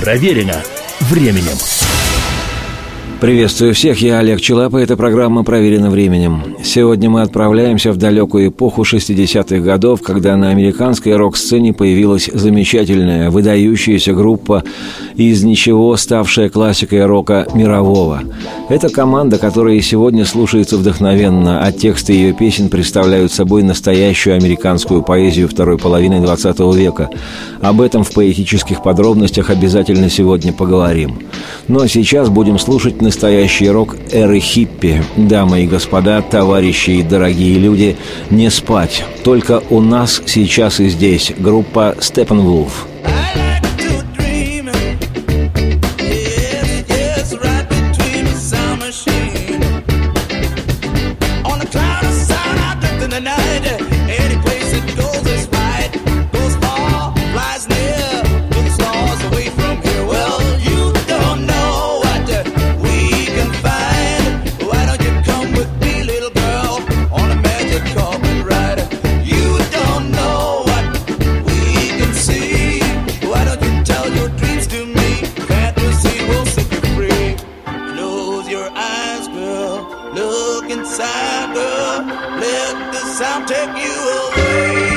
Проверено временем. Приветствую всех, я Олег Челап, и эта программа «Проверена временем». Сегодня мы отправляемся в далекую эпоху 60-х годов, когда на американской рок-сцене появилась замечательная, выдающаяся группа из ничего ставшая классикой рока мирового. Это команда, которая сегодня слушается вдохновенно, а тексты ее песен представляют собой настоящую американскую поэзию второй половины 20 века. Об этом в поэтических подробностях обязательно сегодня поговорим. Но сейчас будем слушать настоящий рок эры хиппи. Дамы и господа, товарищи и дорогие люди, не спать. Только у нас сейчас и здесь группа Steppenwolf. let the sound take you away.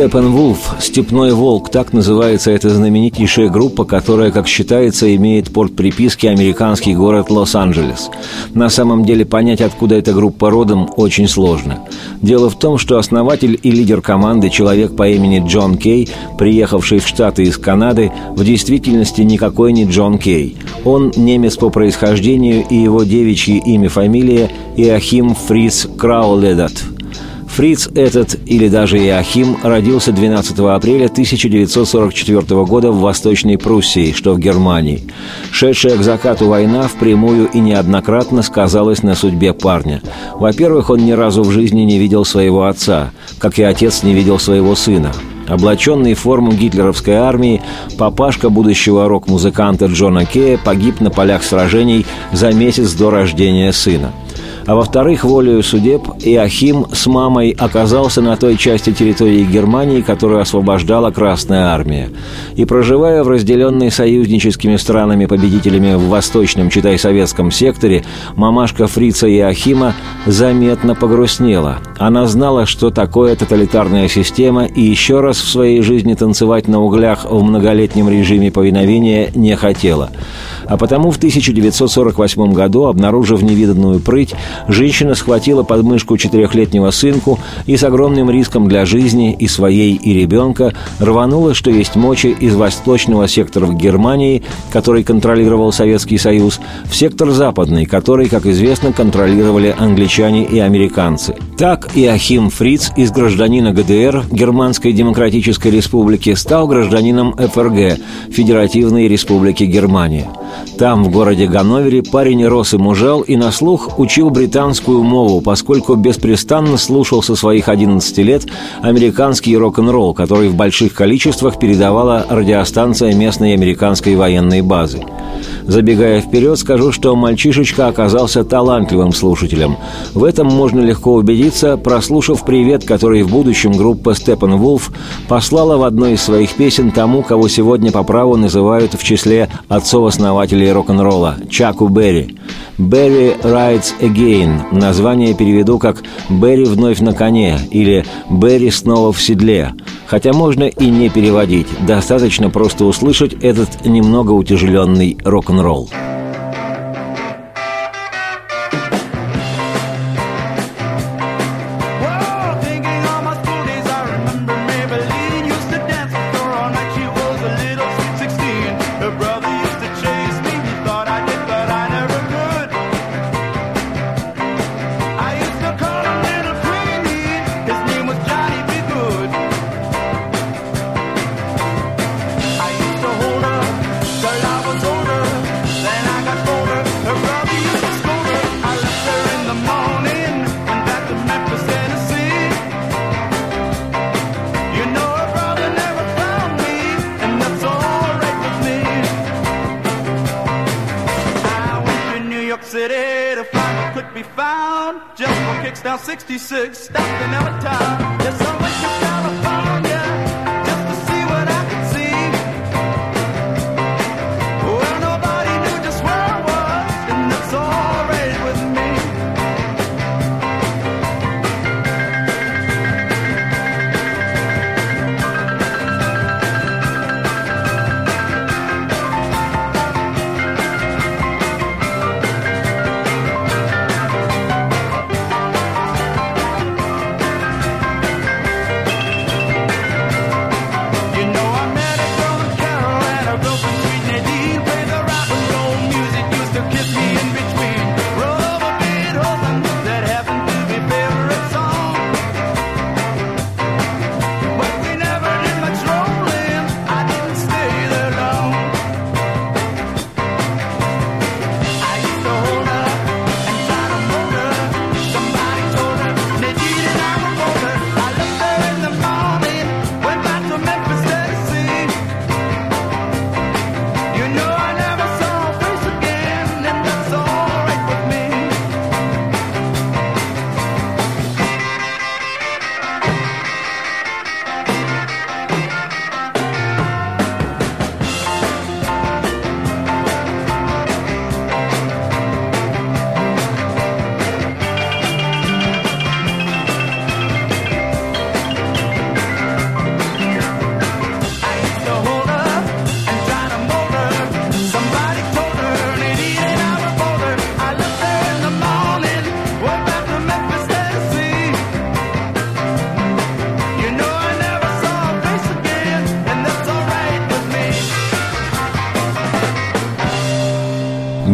Степенвулф, «Степной волк» – так называется эта знаменитейшая группа, которая, как считается, имеет порт приписки американский город Лос-Анджелес. На самом деле понять, откуда эта группа родом, очень сложно. Дело в том, что основатель и лидер команды, человек по имени Джон Кей, приехавший в Штаты из Канады, в действительности никакой не Джон Кей. Он немец по происхождению, и его девичье имя-фамилия Иохим Фриц Крауледат – Фриц этот, или даже Иохим, родился 12 апреля 1944 года в Восточной Пруссии, что в Германии. Шедшая к закату война впрямую и неоднократно сказалась на судьбе парня. Во-первых, он ни разу в жизни не видел своего отца, как и отец не видел своего сына. Облаченный в форму гитлеровской армии, папашка будущего рок-музыканта Джона Кея погиб на полях сражений за месяц до рождения сына – а во-вторых, волею судеб Иохим с мамой оказался на той части территории Германии, которую освобождала Красная Армия. И проживая в разделенной союзническими странами-победителями в восточном, читай, советском секторе, мамашка Фрица Иохима заметно погрустнела. Она знала, что такое тоталитарная система, и еще раз в своей жизни танцевать на углях в многолетнем режиме повиновения не хотела. А потому в 1948 году, обнаружив невиданную прыть, женщина схватила подмышку четырехлетнего сынку и с огромным риском для жизни и своей, и ребенка рванула, что есть мочи, из восточного сектора в Германии, который контролировал Советский Союз, в сектор западный, который, как известно, контролировали англичане и американцы. Так Иохим Фриц из гражданина ГДР, Германской Демократической Республики, стал гражданином ФРГ, Федеративной Республики Германия. Там, в городе Ганновере, парень рос и мужал и на слух учил британскую мову, поскольку беспрестанно слушал со своих 11 лет американский рок-н-ролл, который в больших количествах передавала радиостанция местной американской военной базы. Забегая вперед, скажу, что мальчишечка оказался талантливым слушателем. В этом можно легко убедиться, прослушав привет, который в будущем группа Степенвулф послала в одной из своих песен тому, кого сегодня по праву называют в числе отцов-основателей рок-н-ролла – Чаку Берри. «Берри Rides Again» название переведу как «Берри вновь на коне» или «Берри снова в седле». Хотя можно и не переводить, достаточно просто услышать этот немного утяжеленный рок-н-ролл.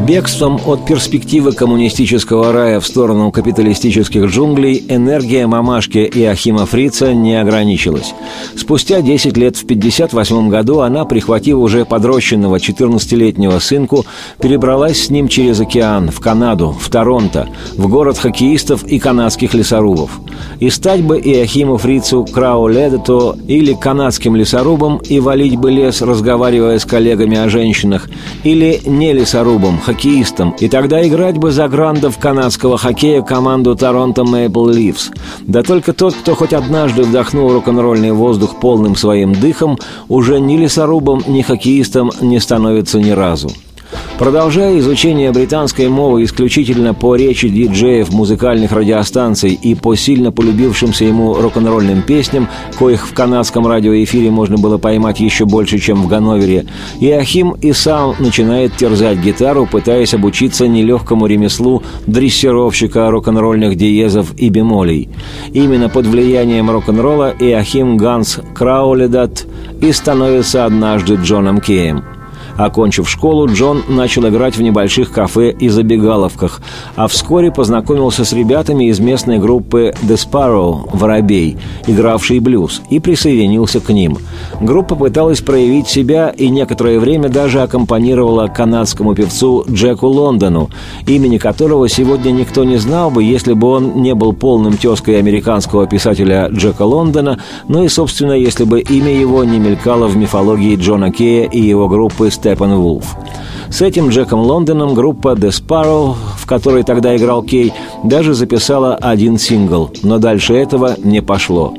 Бегством от перспективы коммунистического рая в сторону капиталистических джунглей энергия мамашки Иохима Фрица не ограничилась. Спустя 10 лет в 1958 году она, прихватив уже подрощенного 14-летнего сынку, перебралась с ним через океан в Канаду, в Торонто, в город хоккеистов и канадских лесорубов. И стать бы Иохиму Фрицу Крауледето или канадским лесорубом и валить бы лес, разговаривая с коллегами о женщинах, или не лесорубом, хоккеистом, и тогда играть бы за грандов канадского хоккея команду Торонто Мэйпл Ливс. Да только тот, кто хоть однажды вдохнул рок-н-ролльный воздух полным своим дыхом, уже ни лесорубом, ни хоккеистом не становится ни разу. Продолжая изучение британской мовы исключительно по речи диджеев музыкальных радиостанций и по сильно полюбившимся ему рок-н-ролльным песням, коих в канадском радиоэфире можно было поймать еще больше, чем в Ганновере, Иохим и сам начинает терзать гитару, пытаясь обучиться нелегкому ремеслу дрессировщика рок-н-ролльных диезов и бемолей. Именно под влиянием рок-н-ролла Иохим Ганс Крауледат и становится однажды Джоном Кеем – Окончив школу, Джон начал играть в небольших кафе и забегаловках, а вскоре познакомился с ребятами из местной группы The Sparrow «Воробей», игравшей блюз, и присоединился к ним. Группа пыталась проявить себя и некоторое время даже аккомпанировала канадскому певцу Джеку Лондону, имени которого сегодня никто не знал бы, если бы он не был полным тезкой американского писателя Джека Лондона, ну и, собственно, если бы имя его не мелькало в мифологии Джона Кея и его группы Степан С этим Джеком Лондоном группа The Sparrow, в которой тогда играл Кей, даже записала один сингл, но дальше этого не пошло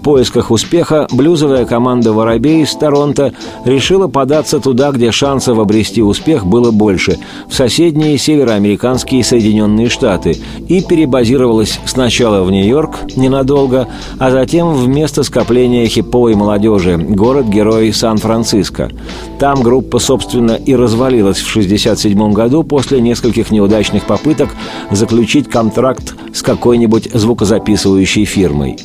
поисках успеха блюзовая команда «Воробей» из Торонто решила податься туда, где шансов обрести успех было больше, в соседние североамериканские Соединенные Штаты, и перебазировалась сначала в Нью-Йорк ненадолго, а затем в место скопления хиповой молодежи, город-герой Сан-Франциско. Там группа, собственно, и развалилась в 1967 году после нескольких неудачных попыток заключить контракт с какой-нибудь звукозаписывающей фирмой.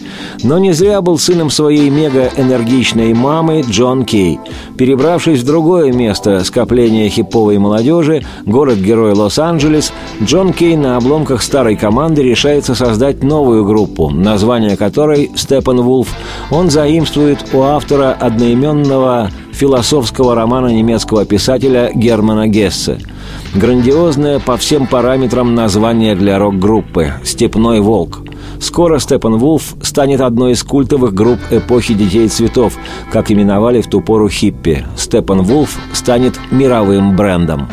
Но не зря был сыном своей мега-энергичной мамы Джон Кей. Перебравшись в другое место скопления хиповой молодежи, город-герой Лос-Анджелес, Джон Кей на обломках старой команды решается создать новую группу, название которой «Степан Вулф». Он заимствует у автора одноименного философского романа немецкого писателя Германа Гессе. Грандиозное по всем параметрам название для рок-группы «Степной волк». Скоро Степан Вулф станет одной из культовых групп эпохи «Детей цветов», как именовали в ту пору хиппи. Степан Вулф станет мировым брендом.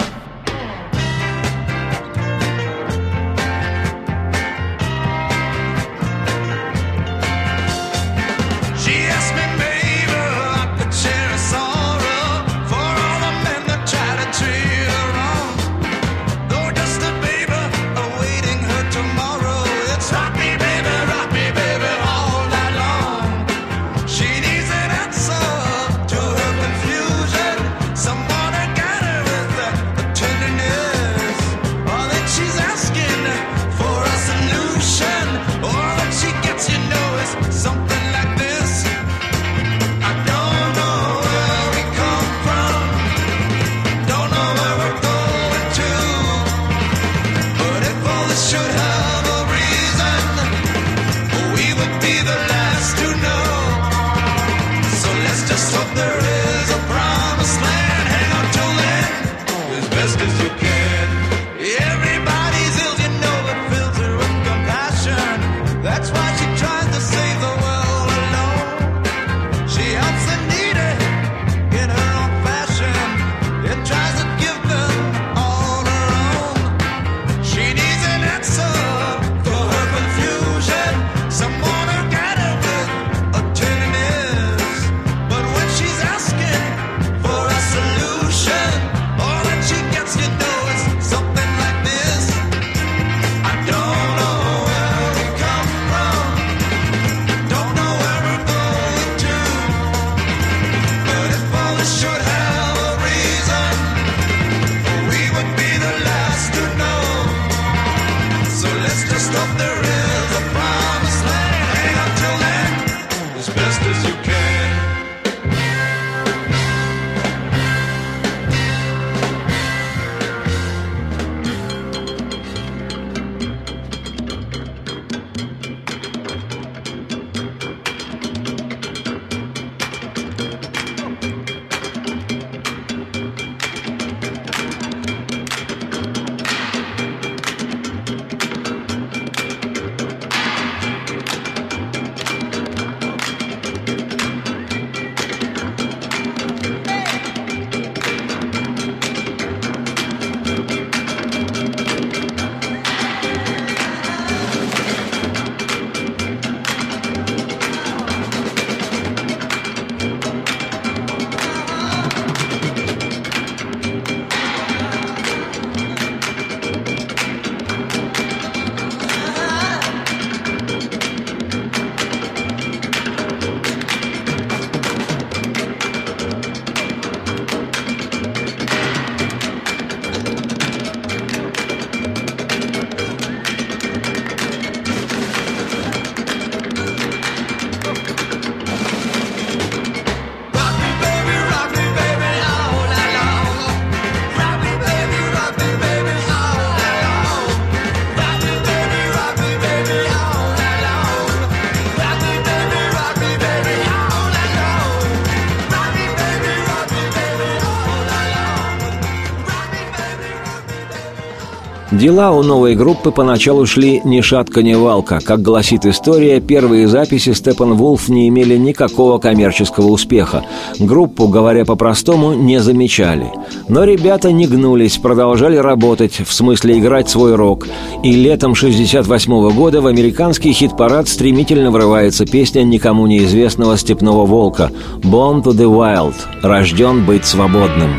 Дела у новой группы поначалу шли ни шатка, ни валка. Как гласит история, первые записи Степан Вулф не имели никакого коммерческого успеха. Группу, говоря по-простому, не замечали. Но ребята не гнулись, продолжали работать, в смысле играть свой рок. И летом 68 года в американский хит-парад стремительно врывается песня никому неизвестного «Степного волка» «Born to the Wild» – «Рожден быть свободным».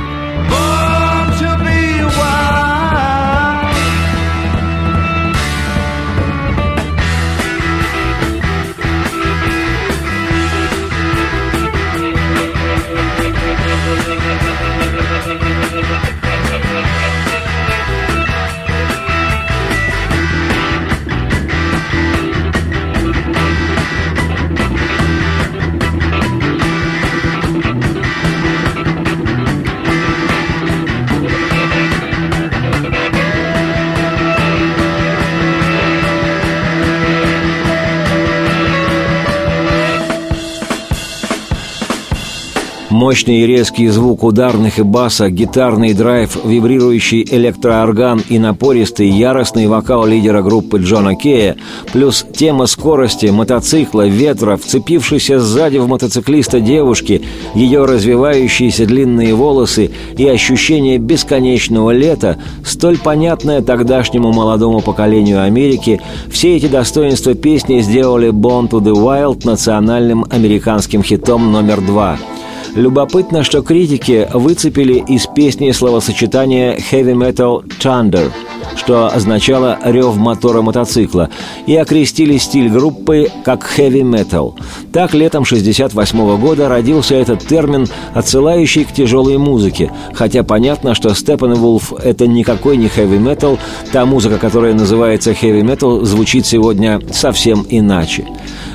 Born Мощный и резкий звук ударных и баса, гитарный драйв, вибрирующий электроорган и напористый яростный вокал лидера группы Джона Кея, плюс тема скорости, мотоцикла, ветра, вцепившейся сзади в мотоциклиста девушки, ее развивающиеся длинные волосы и ощущение бесконечного лета, столь понятное тогдашнему молодому поколению Америки, все эти достоинства песни сделали «Born to the Wild» национальным американским хитом номер два – Любопытно, что критики выцепили из песни словосочетание «heavy metal thunder», что означало «рев мотора мотоцикла», и окрестили стиль группы как «heavy metal». Так, летом 68 года родился этот термин, отсылающий к тяжелой музыке, хотя понятно, что Степанвулф — это никакой не heavy metal, та музыка, которая называется heavy metal, звучит сегодня совсем иначе.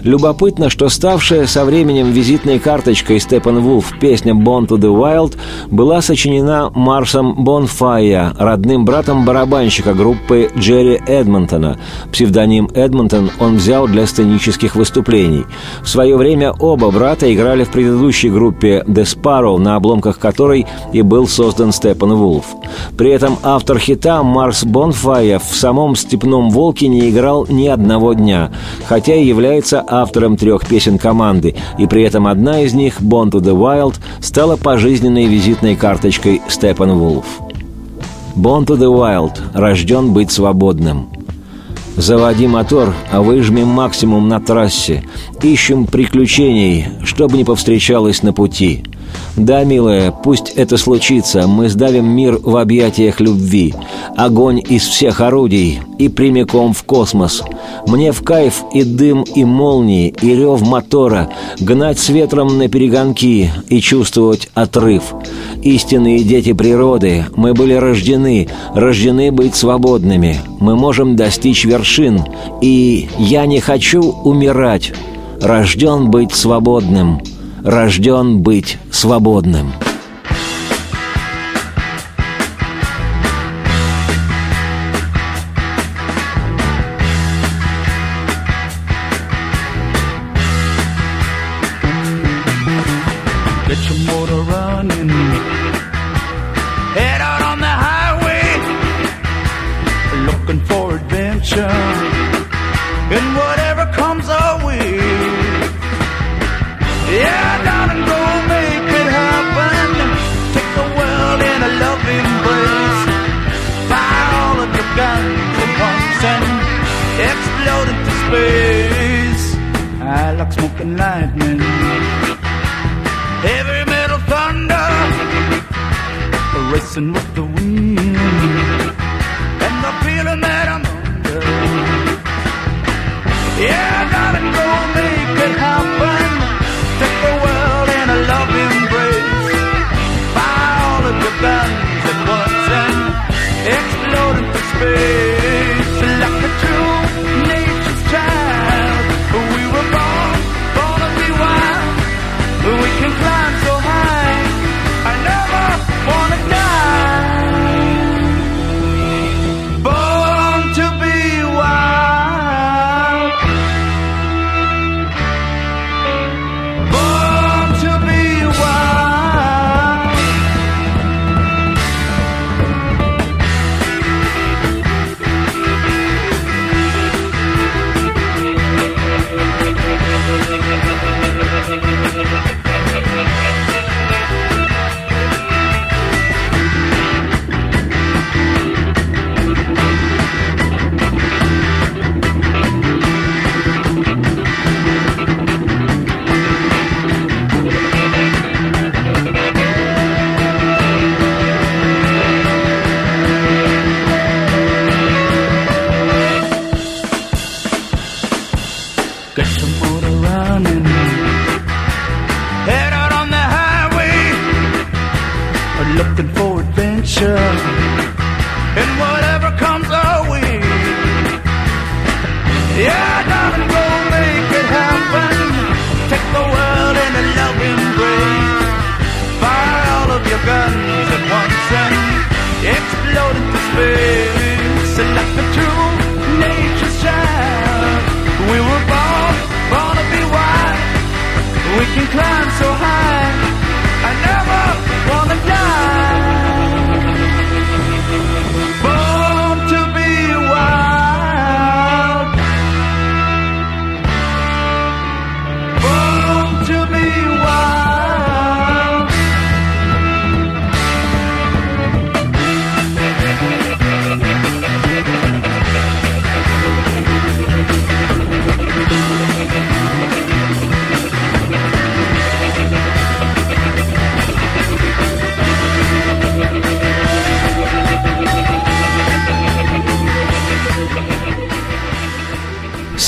Любопытно, что ставшая со временем визитной карточкой Степанвулф песня «Born to the Wild» была сочинена Марсом Бонфайя, родным братом барабанщика группы Джерри Эдмонтона. Псевдоним Эдмонтон он взял для сценических выступлений. В свое время оба брата играли в предыдущей группе The Sparrow, на обломках которой и был создан Степан Вулф. При этом автор хита Марс Бонфайя в самом «Степном волке» не играл ни одного дня, хотя и является автором трех песен команды, и при этом одна из них, «Born to the Wild», стала пожизненной визитной карточкой Степан Вулф. «Born to the Wild» – рожден быть свободным. Заводи мотор, а выжми максимум на трассе. Ищем приключений, чтобы не повстречалось на пути. Да, милая, пусть это случится, мы сдавим мир в объятиях любви. Огонь из всех орудий и прямиком в космос. Мне в кайф и дым, и молнии, и рев мотора, гнать с ветром на перегонки и чувствовать отрыв. Истинные дети природы, мы были рождены, рождены быть свободными. Мы можем достичь вершин, и я не хочу умирать. Рожден быть свободным рожден быть свободным.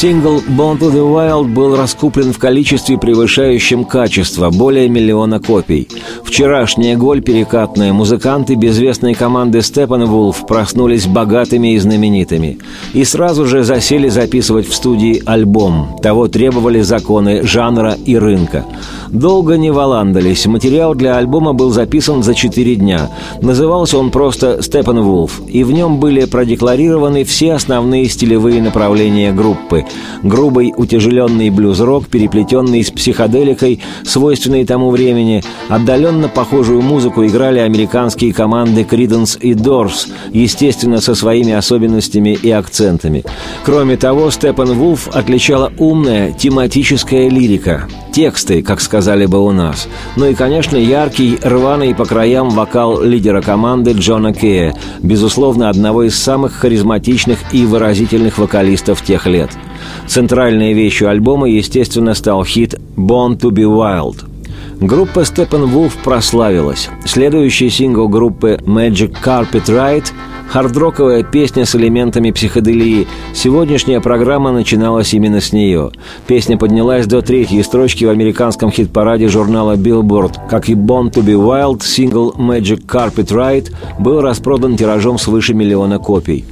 Сингл «Born to the Wild» был раскуплен в количестве, превышающем качество, более миллиона копий. Вчерашняя голь перекатная музыканты безвестной команды Степанвулф проснулись богатыми и знаменитыми. И сразу же засели записывать в студии альбом. Того требовали законы жанра и рынка. Долго не валандались. Материал для альбома был записан за четыре дня. Назывался он просто «Степанвулф», и в нем были продекларированы все основные стилевые направления группы. Грубый утяжеленный блюз-рок, переплетенный с психоделикой, свойственной тому времени, отдаленно похожую музыку играли американские команды Creedence и Doors, естественно, со своими особенностями и акцентами. Кроме того, Степан Вулф отличала умная тематическая лирика, тексты, как сказали бы у нас. Ну и, конечно, яркий, рваный по краям вокал лидера команды Джона Кея, безусловно, одного из самых харизматичных и выразительных вокалистов тех лет. Центральной вещью альбома, естественно, стал хит «Born to be Wild». Группа Steppenwolf прославилась. Следующий сингл группы Magic Carpet Ride – хардроковая песня с элементами психоделии. Сегодняшняя программа начиналась именно с нее. Песня поднялась до третьей строчки в американском хит-параде журнала Billboard. Как и Born to be Wild, сингл Magic Carpet Ride был распродан тиражом свыше миллиона копий.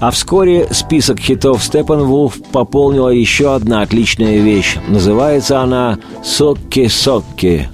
А вскоре список хитов Степанвулф пополнила еще одна отличная вещь. Называется она «Сокки-сокки».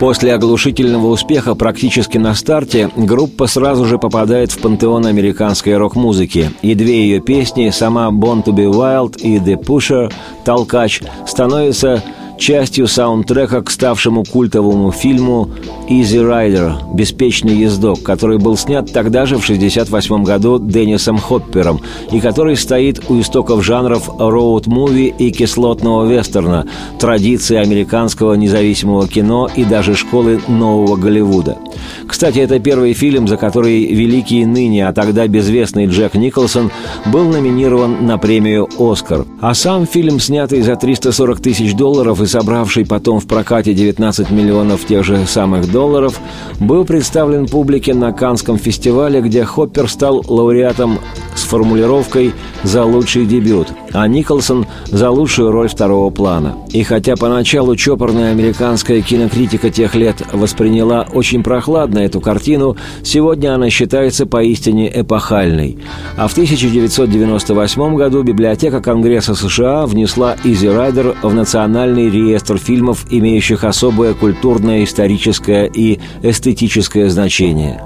После оглушительного успеха практически на старте группа сразу же попадает в пантеон американской рок-музыки, и две ее песни, сама «Born to be Wild» и «The Pusher» «Толкач» становятся частью саундтрека к ставшему культовому фильму «Easy Rider» «Беспечный ездок», который был снят тогда же в 1968 году Деннисом Хоппером и который стоит у истоков жанров роуд-муви и кислотного вестерна, традиции американского независимого кино и даже школы нового Голливуда. Кстати, это первый фильм, за который великий ныне, а тогда безвестный Джек Николсон был номинирован на премию «Оскар». А сам фильм, снятый за 340 тысяч долларов и собравший потом в прокате 19 миллионов тех же самых долларов, был представлен публике на Канском фестивале, где Хоппер стал лауреатом с формулировкой «за лучший дебют», а Николсон за лучшую роль второго плана. И хотя поначалу чопорная американская кинокритика тех лет восприняла очень прохладно эту картину, сегодня она считается поистине эпохальной. А в 1998 году библиотека Конгресса США внесла «Изи Райдер» в национальный реестр фильмов, имеющих особое культурное, историческое и эстетическое значение.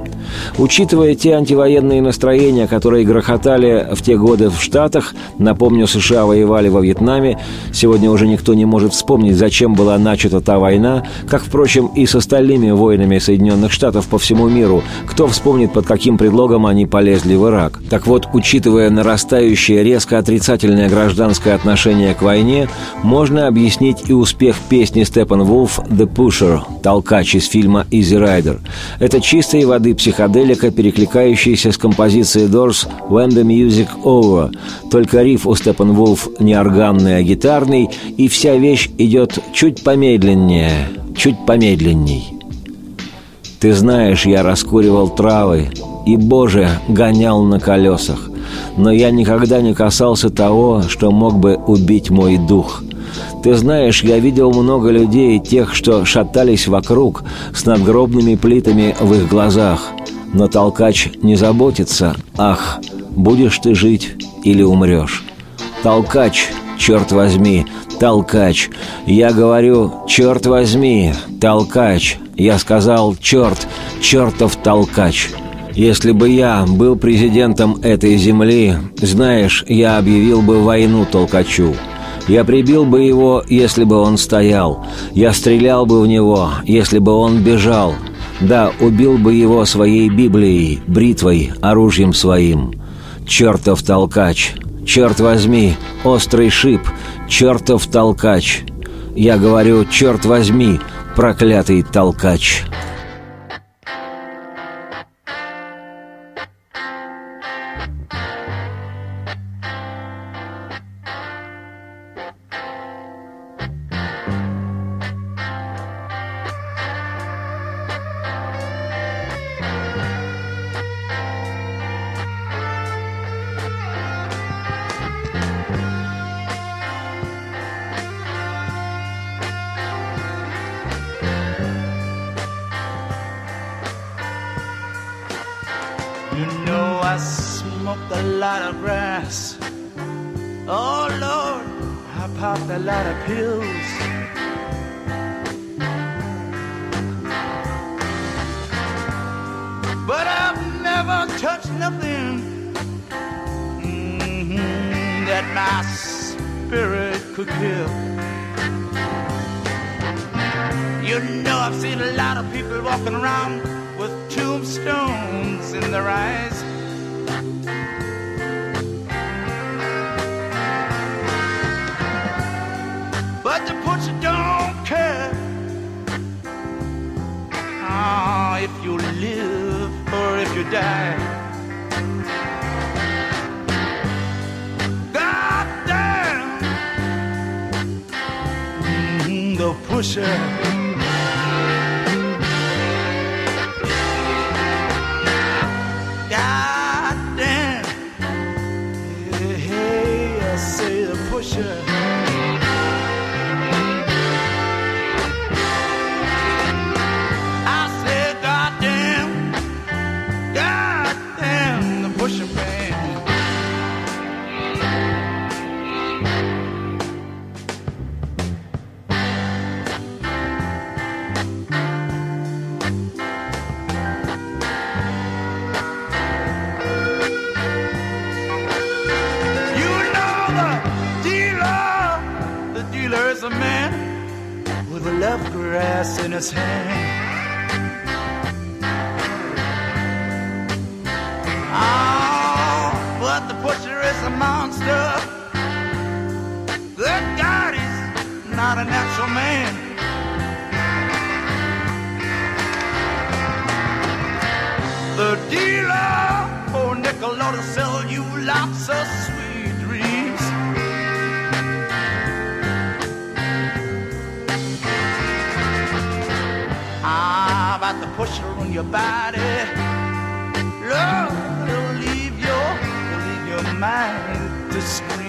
Учитывая те антивоенные настроения, которые грохотали в те годы в Штатах, напомню, США воевали во Вьетнаме, сегодня уже никто не может вспомнить, зачем была начата та война, как, впрочем, и с остальными войнами Соединенных Штатов по всему миру. Кто вспомнит, под каким предлогом они полезли в Ирак? Так вот, учитывая нарастающее резко отрицательное гражданское отношение к войне, можно объяснить и успех песни Степан Вулф «The Pusher» – «Толкач» из фильма «Easy Rider». Это чистой воды психоделика, перекликающаяся с композицией Doors «When the Music Over». Только риф у Степан Вулф не органный, а гитарный, и вся вещь идет чуть помедленнее, чуть помедленней. Ты знаешь, я раскуривал травы, и, Боже, гонял на колесах. Но я никогда не касался того, что мог бы убить мой дух. Ты знаешь, я видел много людей, тех, что шатались вокруг, с надгробными плитами в их глазах. Но толкач не заботится, ах, будешь ты жить или умрешь. Толкач, черт возьми, толкач. Я говорю, черт возьми, толкач. Я сказал, черт, чертов толкач. Если бы я был президентом этой земли, знаешь, я объявил бы войну толкачу. Я прибил бы его, если бы он стоял. Я стрелял бы в него, если бы он бежал. Да, убил бы его своей Библией, бритвой, оружием своим. Чертов толкач! Черт возьми, острый шип, чертов толкач! Я говорю, черт возьми, проклятый толкач!» People walking around with tombstones in their eyes. But the butcher don't care ah, if you live or if you die. God damn Mhm, the pusher. His hand. Oh, but the pusher is a monster. Good God, he's not a natural man. The dealer, oh nickel, ought to sell you lots of The on your body. Love, it'll leave your, it'll leave your mind to scream.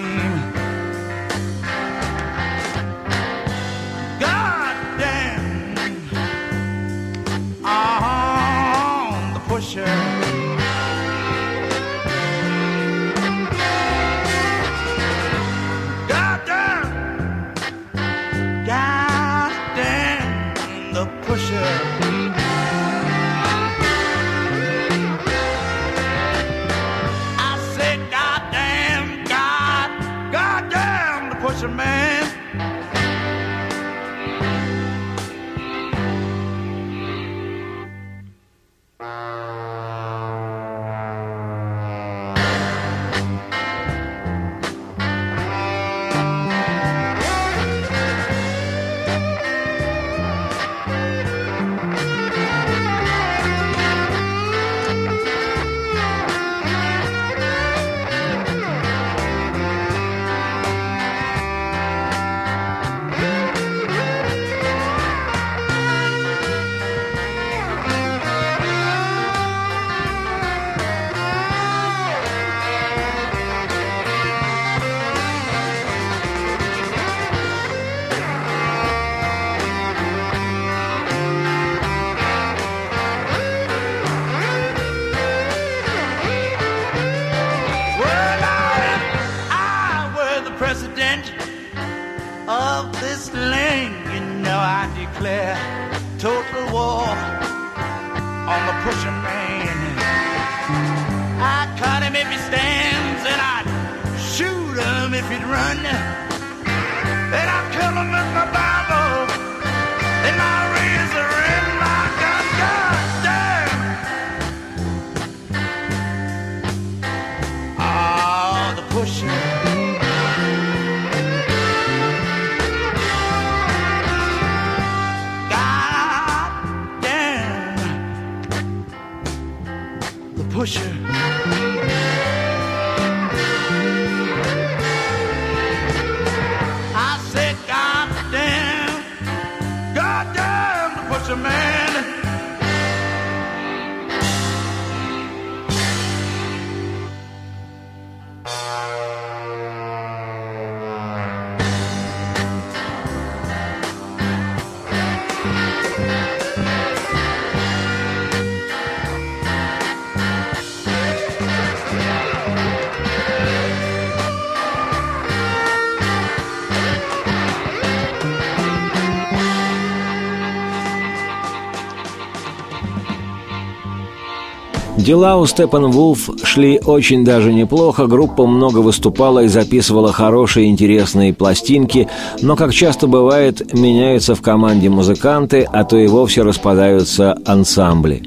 Дела у Степан Вулф шли очень даже неплохо, группа много выступала и записывала хорошие интересные пластинки, но, как часто бывает, меняются в команде музыканты, а то и вовсе распадаются ансамбли.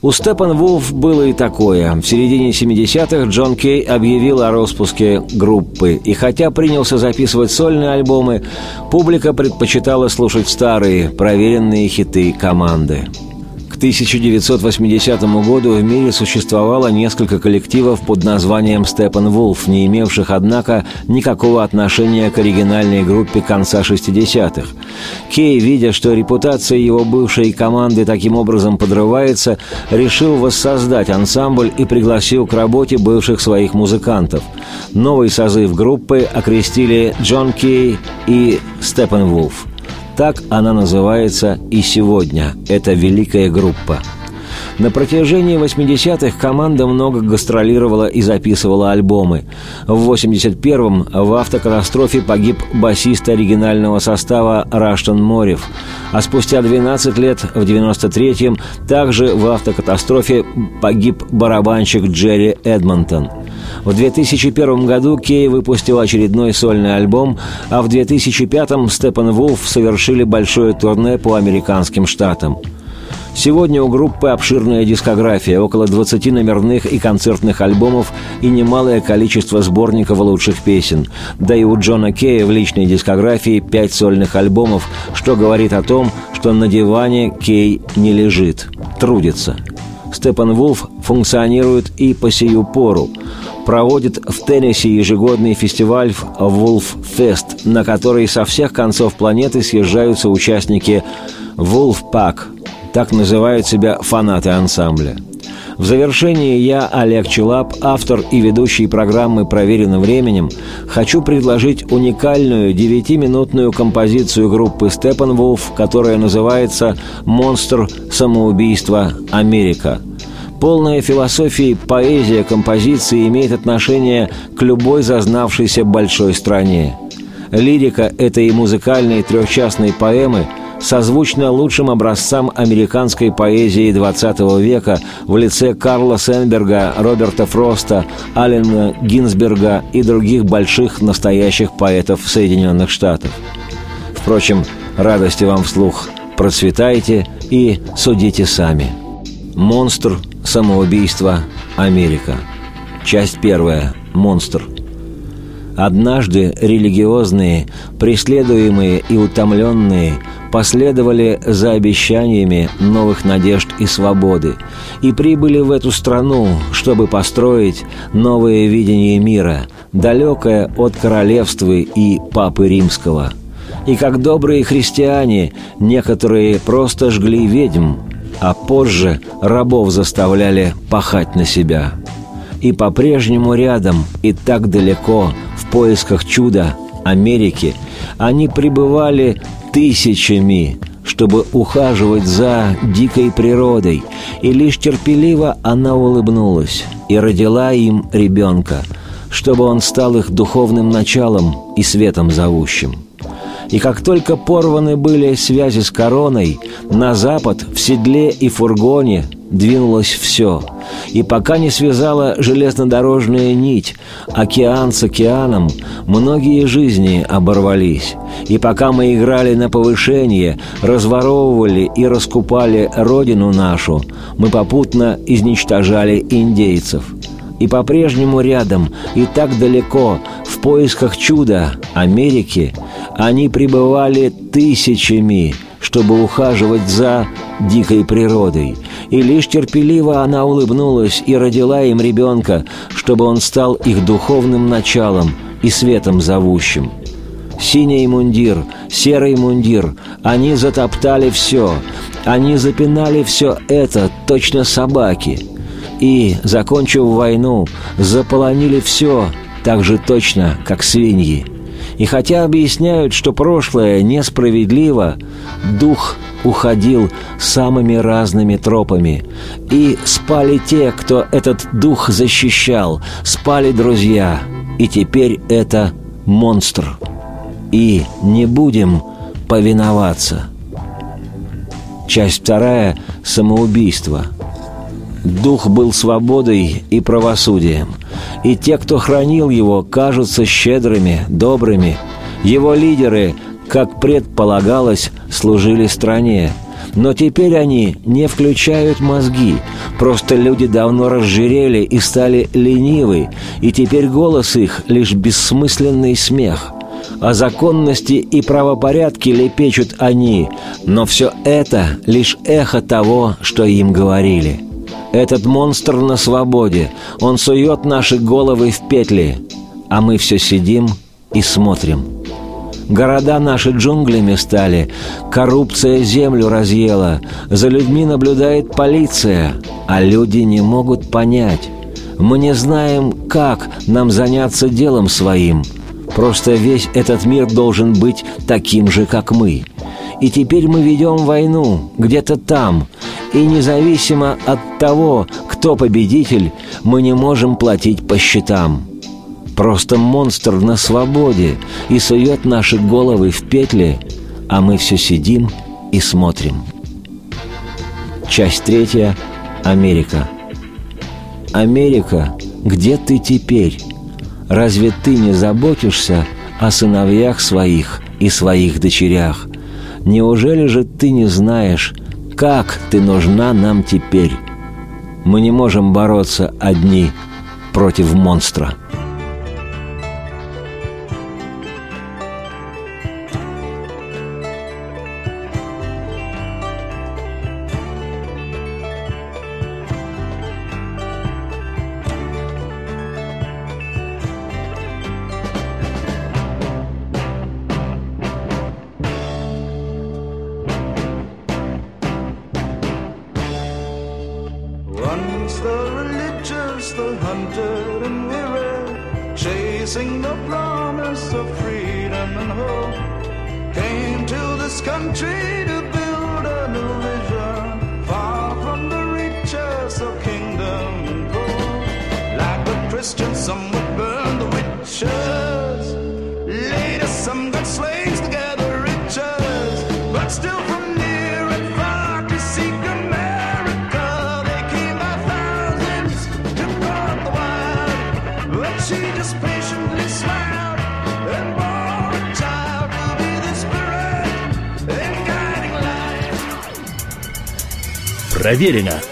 У Степан Вулф было и такое. В середине 70-х Джон Кей объявил о распуске группы, и хотя принялся записывать сольные альбомы, публика предпочитала слушать старые, проверенные хиты команды. К 1980 году в мире существовало несколько коллективов под названием «Степан Вулф», не имевших, однако, никакого отношения к оригинальной группе конца 60-х. Кей, видя, что репутация его бывшей команды таким образом подрывается, решил воссоздать ансамбль и пригласил к работе бывших своих музыкантов. Новый созыв группы окрестили Джон Кей и Степан Вулф. Так она называется и сегодня. Это великая группа. На протяжении 80-х команда много гастролировала и записывала альбомы. В 81-м в автокатастрофе погиб басист оригинального состава Раштон Морев, а спустя 12 лет, в 93-м, также в автокатастрофе погиб барабанщик Джерри Эдмонтон. В 2001 году Кей выпустил очередной сольный альбом, а в 2005 Степан Вулф совершили большое турне по американским штатам. Сегодня у группы обширная дискография, около 20 номерных и концертных альбомов и немалое количество сборников лучших песен. Да и у Джона Кея в личной дискографии 5 сольных альбомов, что говорит о том, что на диване Кей не лежит, трудится. Степан Вулф функционирует и по сию пору проводит в Теннесси ежегодный фестиваль Wolf Fest, на который со всех концов планеты съезжаются участники Wolf Pack, так называют себя фанаты ансамбля. В завершении я, Олег Челап, автор и ведущий программы «Проверено временем», хочу предложить уникальную девятиминутную композицию группы Steppenwolf, которая называется «Монстр самоубийства Америка». Полная философия, поэзия композиции имеет отношение к любой зазнавшейся большой стране. Лирика этой музыкальной трехчастной поэмы созвучна лучшим образцам американской поэзии XX века в лице Карла Сенберга, Роберта Фроста, Аллена Гинзберга и других больших настоящих поэтов Соединенных Штатов. Впрочем, радости вам вслух, процветайте и судите сами. Монстр Самоубийство. Америка. Часть первая. Монстр. Однажды религиозные, преследуемые и утомленные последовали за обещаниями новых надежд и свободы и прибыли в эту страну, чтобы построить новое видение мира, далекое от королевства и папы римского. И как добрые христиане, некоторые просто жгли ведьм, а позже рабов заставляли пахать на себя. И по-прежнему рядом и так далеко, в поисках чуда Америки, они пребывали тысячами, чтобы ухаживать за дикой природой, и лишь терпеливо она улыбнулась и родила им ребенка, чтобы он стал их духовным началом и светом зовущим. И как только порваны были связи с короной, на запад в седле и фургоне двинулось все. И пока не связала железнодорожная нить, океан с океаном, многие жизни оборвались. И пока мы играли на повышение, разворовывали и раскупали родину нашу, мы попутно изничтожали индейцев – и по-прежнему рядом, и так далеко, в поисках чуда Америки, они пребывали тысячами, чтобы ухаживать за дикой природой. И лишь терпеливо она улыбнулась и родила им ребенка, чтобы он стал их духовным началом и светом зовущим. Синий мундир, серый мундир, они затоптали все, они запинали все это, точно собаки – и, закончив войну, заполонили все так же точно, как свиньи. И хотя объясняют, что прошлое несправедливо, дух уходил самыми разными тропами. И спали те, кто этот дух защищал, спали друзья. И теперь это монстр. И не будем повиноваться. Часть вторая – самоубийство – Дух был свободой и правосудием, и те, кто хранил его, кажутся щедрыми, добрыми. Его лидеры, как предполагалось, служили стране. Но теперь они не включают мозги. Просто люди давно разжирели и стали ленивы, и теперь голос их — лишь бессмысленный смех. О законности и правопорядке лепечут они, но все это — лишь эхо того, что им говорили — этот монстр на свободе. Он сует наши головы в петли, а мы все сидим и смотрим. Города наши джунглями стали, коррупция землю разъела, за людьми наблюдает полиция, а люди не могут понять. Мы не знаем, как нам заняться делом своим. Просто весь этот мир должен быть таким же, как мы. И теперь мы ведем войну где-то там. И независимо от того, кто победитель, мы не можем платить по счетам. Просто монстр на свободе и сует наши головы в петли, а мы все сидим и смотрим. Часть третья. Америка. Америка, где ты теперь? разве ты не заботишься о сыновьях своих и своих дочерях? Неужели же ты не знаешь, как ты нужна нам теперь? Мы не можем бороться одни против монстра». проверено.